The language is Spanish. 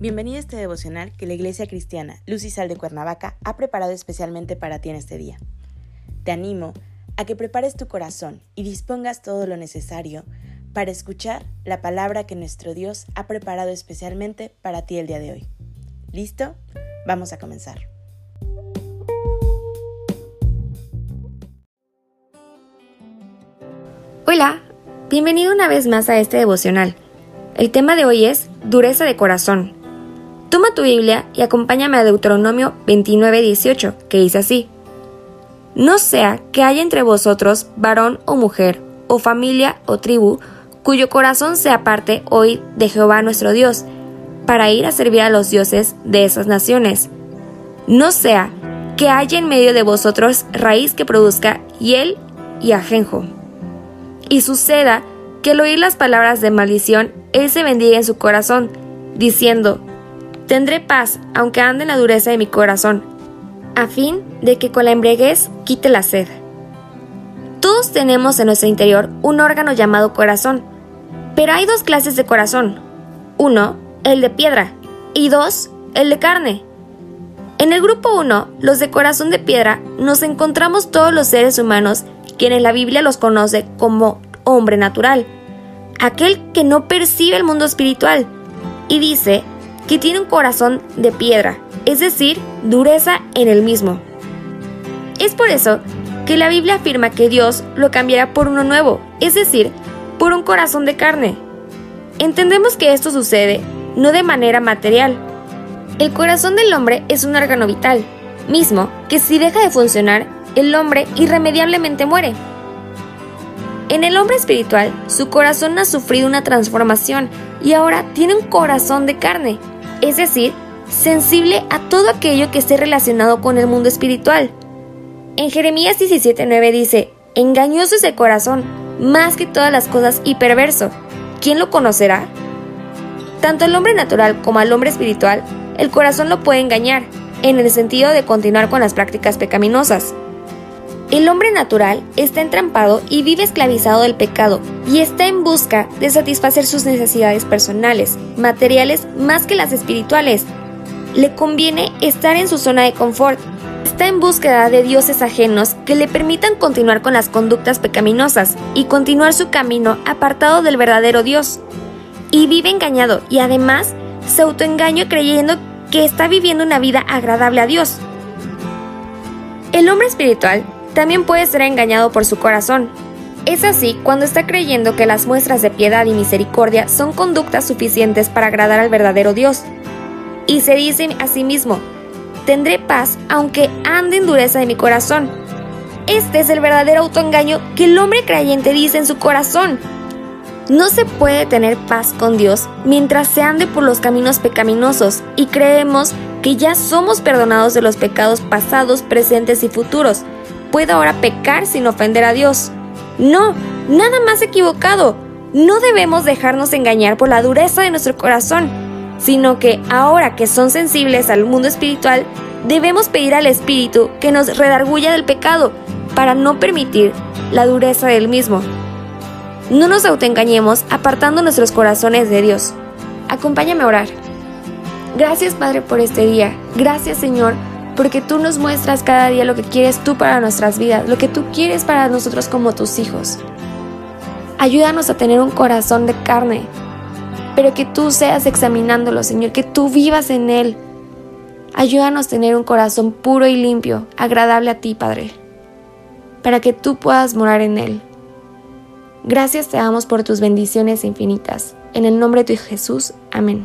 Bienvenido a este devocional que la Iglesia Cristiana Luz y Sal de Cuernavaca ha preparado especialmente para ti en este día. Te animo a que prepares tu corazón y dispongas todo lo necesario para escuchar la palabra que nuestro Dios ha preparado especialmente para ti el día de hoy. ¿Listo? Vamos a comenzar. Hola, bienvenido una vez más a este devocional. El tema de hoy es dureza de corazón. Toma tu Biblia y acompáñame a Deuteronomio 29:18, que dice así. No sea que haya entre vosotros varón o mujer, o familia o tribu, cuyo corazón se aparte hoy de Jehová nuestro Dios, para ir a servir a los dioses de esas naciones. No sea que haya en medio de vosotros raíz que produzca hiel y ajenjo. Y suceda que al oír las palabras de maldición, él se bendiga en su corazón, diciendo, Tendré paz, aunque ande en la dureza de mi corazón, a fin de que con la embriaguez quite la sed. Todos tenemos en nuestro interior un órgano llamado corazón, pero hay dos clases de corazón. Uno, el de piedra, y dos, el de carne. En el grupo 1, los de corazón de piedra, nos encontramos todos los seres humanos, quienes la Biblia los conoce como hombre natural, aquel que no percibe el mundo espiritual, y dice que tiene un corazón de piedra, es decir, dureza en el mismo. Es por eso que la Biblia afirma que Dios lo cambiará por uno nuevo, es decir, por un corazón de carne. Entendemos que esto sucede no de manera material. El corazón del hombre es un órgano vital, mismo que si deja de funcionar, el hombre irremediablemente muere. En el hombre espiritual, su corazón ha sufrido una transformación y ahora tiene un corazón de carne, es decir, sensible a todo aquello que esté relacionado con el mundo espiritual. En Jeremías 17:9 dice, engañoso es el corazón, más que todas las cosas y perverso. ¿Quién lo conocerá? Tanto al hombre natural como al hombre espiritual, el corazón lo puede engañar, en el sentido de continuar con las prácticas pecaminosas. El hombre natural está entrampado y vive esclavizado del pecado y está en busca de satisfacer sus necesidades personales, materiales más que las espirituales. Le conviene estar en su zona de confort. Está en búsqueda de dioses ajenos que le permitan continuar con las conductas pecaminosas y continuar su camino apartado del verdadero Dios. Y vive engañado y además se autoengaña creyendo que está viviendo una vida agradable a Dios. El hombre espiritual también puede ser engañado por su corazón. Es así cuando está creyendo que las muestras de piedad y misericordia son conductas suficientes para agradar al verdadero Dios. Y se dice a sí mismo, tendré paz aunque ande en dureza de mi corazón. Este es el verdadero autoengaño que el hombre creyente dice en su corazón. No se puede tener paz con Dios mientras se ande por los caminos pecaminosos y creemos que ya somos perdonados de los pecados pasados, presentes y futuros puedo ahora pecar sin ofender a Dios. No, nada más equivocado. No debemos dejarnos engañar por la dureza de nuestro corazón, sino que ahora que son sensibles al mundo espiritual, debemos pedir al Espíritu que nos redarguya del pecado para no permitir la dureza del mismo. No nos autoengañemos apartando nuestros corazones de Dios. Acompáñame a orar. Gracias Padre por este día. Gracias Señor porque tú nos muestras cada día lo que quieres tú para nuestras vidas, lo que tú quieres para nosotros como tus hijos. Ayúdanos a tener un corazón de carne, pero que tú seas examinándolo, Señor, que tú vivas en él. Ayúdanos a tener un corazón puro y limpio, agradable a ti, Padre, para que tú puedas morar en él. Gracias te damos por tus bendiciones infinitas. En el nombre de Jesús. Amén.